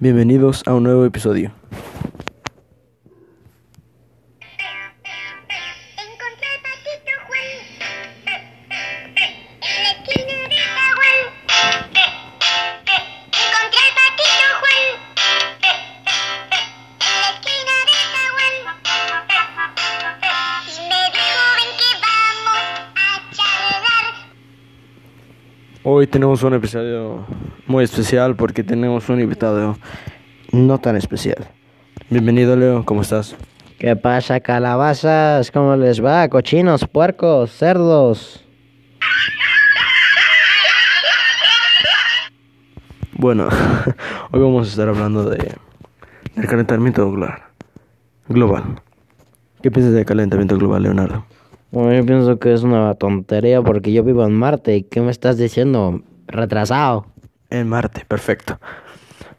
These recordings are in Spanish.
Bienvenidos a un nuevo episodio. Hoy tenemos un episodio muy especial porque tenemos un invitado no tan especial. Bienvenido Leo, ¿cómo estás? ¿Qué pasa, calabazas? ¿Cómo les va? Cochinos, puercos, cerdos. Bueno, hoy vamos a estar hablando de del calentamiento global. Global. ¿Qué piensas del calentamiento global, Leonardo? Bueno, yo pienso que es una tontería porque yo vivo en Marte. ¿Y qué me estás diciendo? Retrasado. En Marte, perfecto.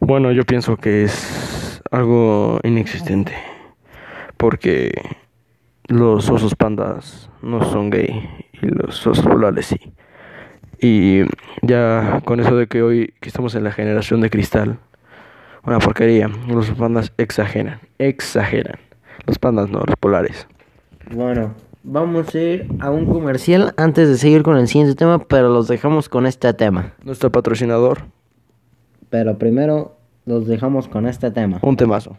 Bueno, yo pienso que es algo inexistente. Porque los osos pandas no son gay y los osos polares sí. Y ya con eso de que hoy que estamos en la generación de cristal, una porquería. Los pandas exageran, exageran. Los pandas no, los polares. Bueno, vamos a ir a un comercial antes de seguir con el siguiente tema, pero los dejamos con este tema. Nuestro patrocinador, Pero primero los dejamos con este tema. un temazo.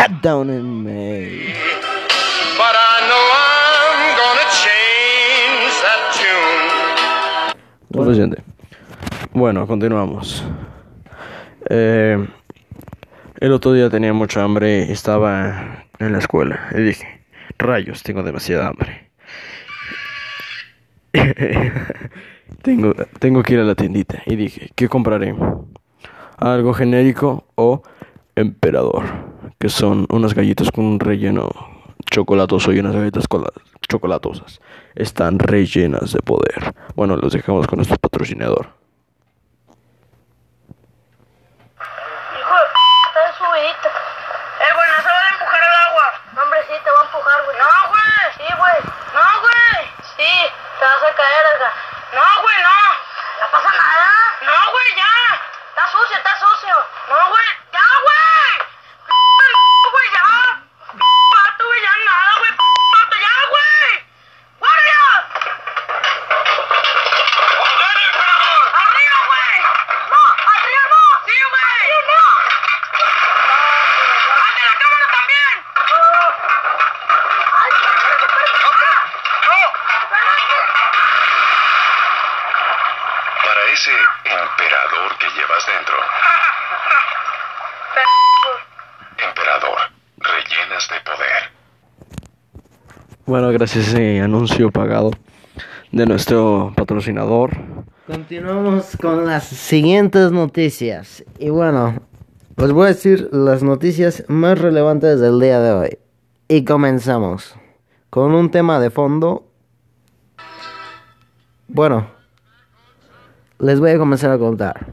April, Shut down in May. but I know I'm gonna change that tune. Suficiente. Bueno, continuamos. Eh, el otro día tenía mucha hambre y estaba en la escuela. Y dije, rayos, tengo demasiada hambre. tengo, tengo que ir a la tiendita. Y dije, ¿qué compraré? ¿Algo genérico o emperador? Que son unas galletas con un relleno chocolatoso y unas galletas cola- chocolatosas. Están rellenas de poder. Bueno, los dejamos con nuestro patrocinador. Hijo de p***, está subidita. Eh, güey, no se van a empujar al agua. No, hombre, sí, te va a empujar, güey. No, güey. Sí, güey. No, güey. Sí, te vas a caer, Edgar. No, güey, no. ¿No pasa nada? No, güey, ya. Está sucio, está sucio. No, güey. Ya, güey. Emperador que llevas dentro. Emperador, rellenas de poder. Bueno, gracias a ese anuncio pagado de nuestro patrocinador. Continuamos con las siguientes noticias. Y bueno, les voy a decir las noticias más relevantes del día de hoy. Y comenzamos con un tema de fondo. Bueno, les voy a comenzar a contar.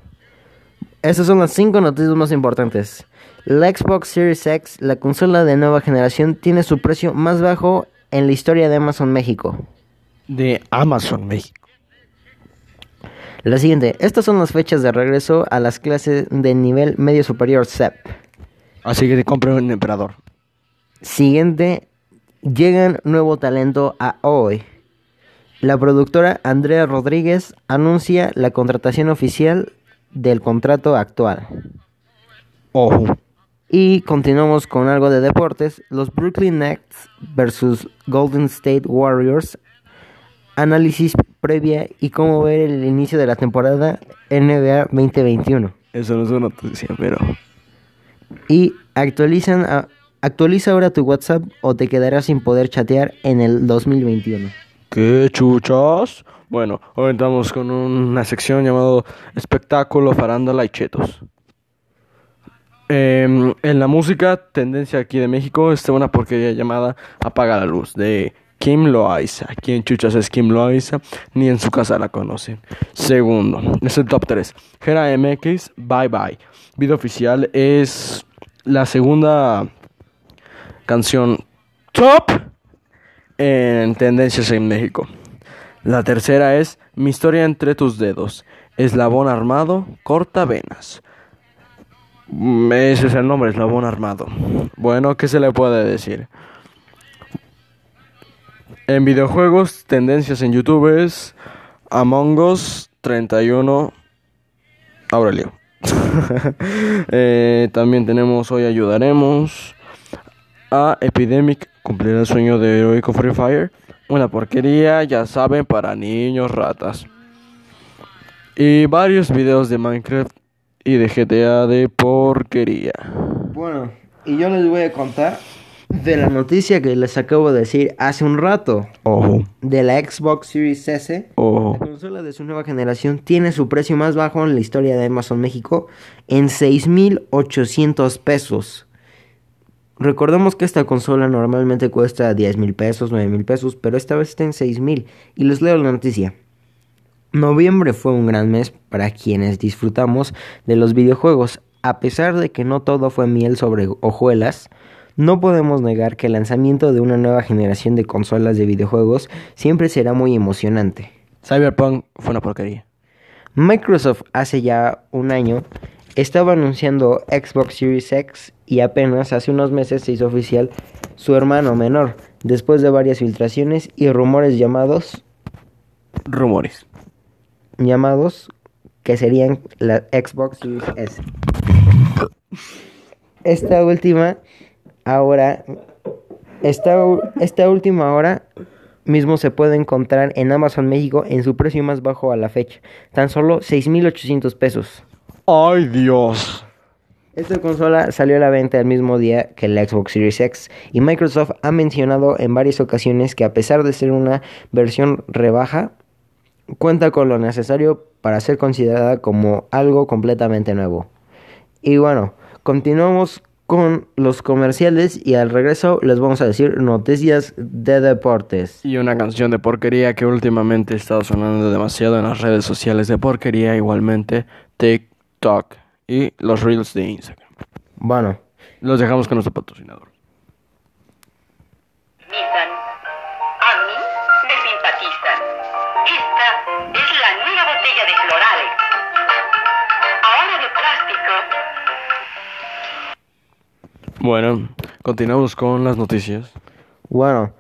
Estas son las cinco noticias más importantes. La Xbox Series X, la consola de nueva generación, tiene su precio más bajo en la historia de Amazon México. De Amazon México. La siguiente, estas son las fechas de regreso a las clases de nivel medio superior CEP. Así que te compre un emperador. Siguiente, llegan nuevo talento a hoy. La productora Andrea Rodríguez anuncia la contratación oficial del contrato actual. Ojo. Y continuamos con algo de deportes. Los Brooklyn Nets versus Golden State Warriors. Análisis previa y cómo ver el inicio de la temporada NBA 2021. Eso no es una noticia, pero. Y actualizan a- actualiza ahora tu WhatsApp o te quedarás sin poder chatear en el 2021. ¿Qué chuchas? Bueno, hoy estamos con una sección llamado Espectáculo, Farándula y Chetos. Em, en la música, tendencia aquí de México, está una porquería llamada Apaga la Luz, de Kim Loaiza. ¿Quién chuchas es Kim Loaiza? Ni en su casa la conocen. Segundo, es el top 3. Gera MX, Bye Bye. Video oficial es la segunda canción top en tendencias en México. La tercera es Mi historia entre tus dedos. Eslabón armado, corta venas. Mm, Ese es el nombre, eslabón armado. Bueno, ¿qué se le puede decir? En videojuegos, tendencias en YouTube es Among Us 31 Aurelio. Eh, también tenemos Hoy Ayudaremos a Epidemic Cumplir el sueño de Heroico Free Fire. Una porquería, ya saben, para niños ratas. Y varios videos de Minecraft y de GTA de porquería. Bueno, y yo les voy a contar de la noticia que les acabo de decir hace un rato. Ojo, De la Xbox Series S. La ojo. consola de su nueva generación tiene su precio más bajo en la historia de Amazon México en 6.800 pesos. Recordemos que esta consola normalmente cuesta 10 mil pesos, 9 mil pesos, pero esta vez está en 6 mil. Y les leo la noticia. Noviembre fue un gran mes para quienes disfrutamos de los videojuegos. A pesar de que no todo fue miel sobre hojuelas, no podemos negar que el lanzamiento de una nueva generación de consolas de videojuegos siempre será muy emocionante. Cyberpunk fue una porquería. Microsoft hace ya un año estaba anunciando Xbox Series X y apenas hace unos meses se hizo oficial su hermano menor, después de varias filtraciones y rumores llamados Rumores. llamados que serían la Xbox Series S. Esta última ahora esta, esta última hora mismo se puede encontrar en Amazon México en su precio más bajo a la fecha, tan solo 6.800 pesos. ¡Ay, Dios! Esta consola salió a la venta el mismo día que la Xbox Series X y Microsoft ha mencionado en varias ocasiones que a pesar de ser una versión rebaja, cuenta con lo necesario para ser considerada como algo completamente nuevo. Y bueno, continuamos con los comerciales y al regreso les vamos a decir noticias de deportes. Y una canción de porquería que últimamente ha estado sonando demasiado en las redes sociales de porquería, igualmente TikTok y los Reels de Instagram. Bueno, Los dejamos con nuestro patrocinador. Nissan. A mí me simpatizan. Esta es la nueva botella de florales. Ahora de plástico. Bueno, continuamos con las noticias. bueno,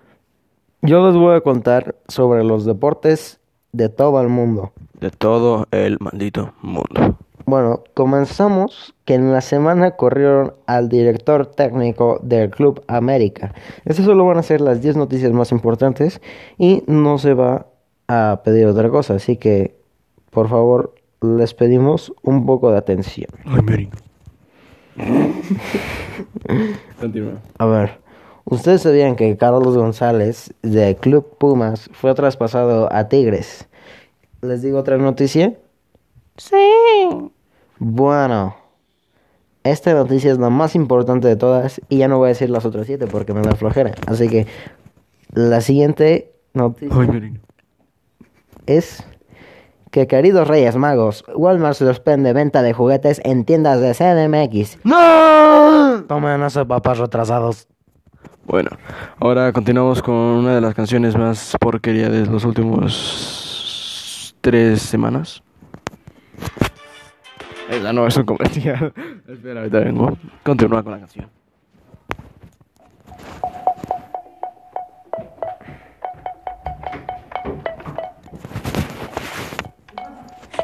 yo les voy a contar sobre los deportes de todo el mundo. De todo el maldito mundo. Bueno, comenzamos que en la semana corrieron al director técnico del Club América. Estas solo van a ser las 10 noticias más importantes y no se va a pedir otra cosa, así que por favor les pedimos un poco de atención. Continúa. A ver, ustedes sabían que Carlos González de Club Pumas fue traspasado a Tigres. ¿Les digo otra noticia? Sí. Bueno, esta noticia es la más importante de todas y ya no voy a decir las otras siete porque me da flojera. Así que la siguiente noticia Ay, es que queridos Reyes Magos, Walmart suspende venta de juguetes en tiendas de CDMX. ¡No! Tomen esos papás retrasados. Bueno, ahora continuamos con una de las canciones más porquería de los últimos tres semanas. Esa no es un comercial. Espera, ahorita vengo. Continúa con la canción.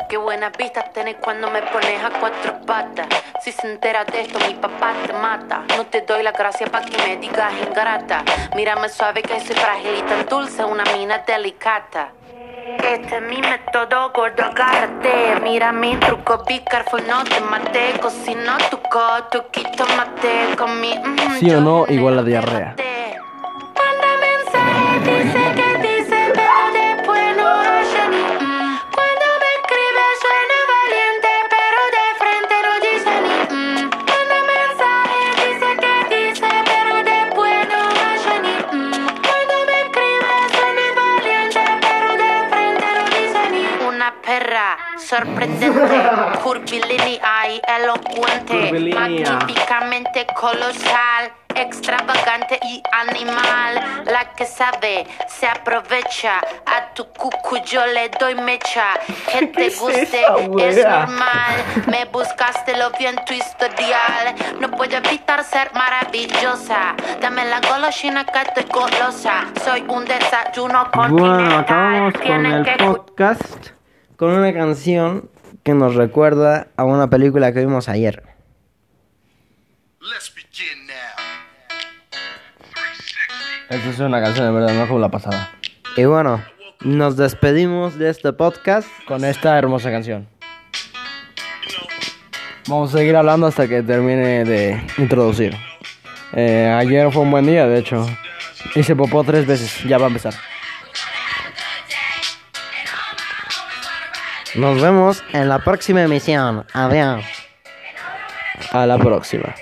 Qué buenas vistas tenés cuando me pones a cuatro patas. Si se entera de esto, mi papá te mata. No te doy la gracia pa' que me digas ingrata. Mírame suave que soy frágil y tan dulce, una mina delicata. Este es mi método, gordo, agárrate. Mira mi truco, be careful, no te mate. Cocino tu coto, quito mate. Con mi. mm, Sí o no, igual el a diarrea. Manda mensaje, dice que sorprendente, curvilínea y elocuente, Curvilínea. magníficamente colosal, extravagante y animal. La que sabe se aprovecha, a tu cucu yo le doy mecha. Que te es guste esa es wea? normal, me buscaste lo vi en tu historial. No puedo evitar ser maravillosa, dame la golosina que estoy golosa. Soy un desayuno continental. Bueno, acabamos con Tienen el que podcast con una canción que nos recuerda a una película que vimos ayer. Let's begin now. Esta es una canción de verdad, no como la pasada. Y bueno, nos despedimos de este podcast. Con esta hermosa canción. Vamos a seguir hablando hasta que termine de introducir. Eh, ayer fue un buen día, de hecho. Hice popó tres veces, ya va a empezar. Nos vemos en la próxima emisión. Adiós. A la próxima.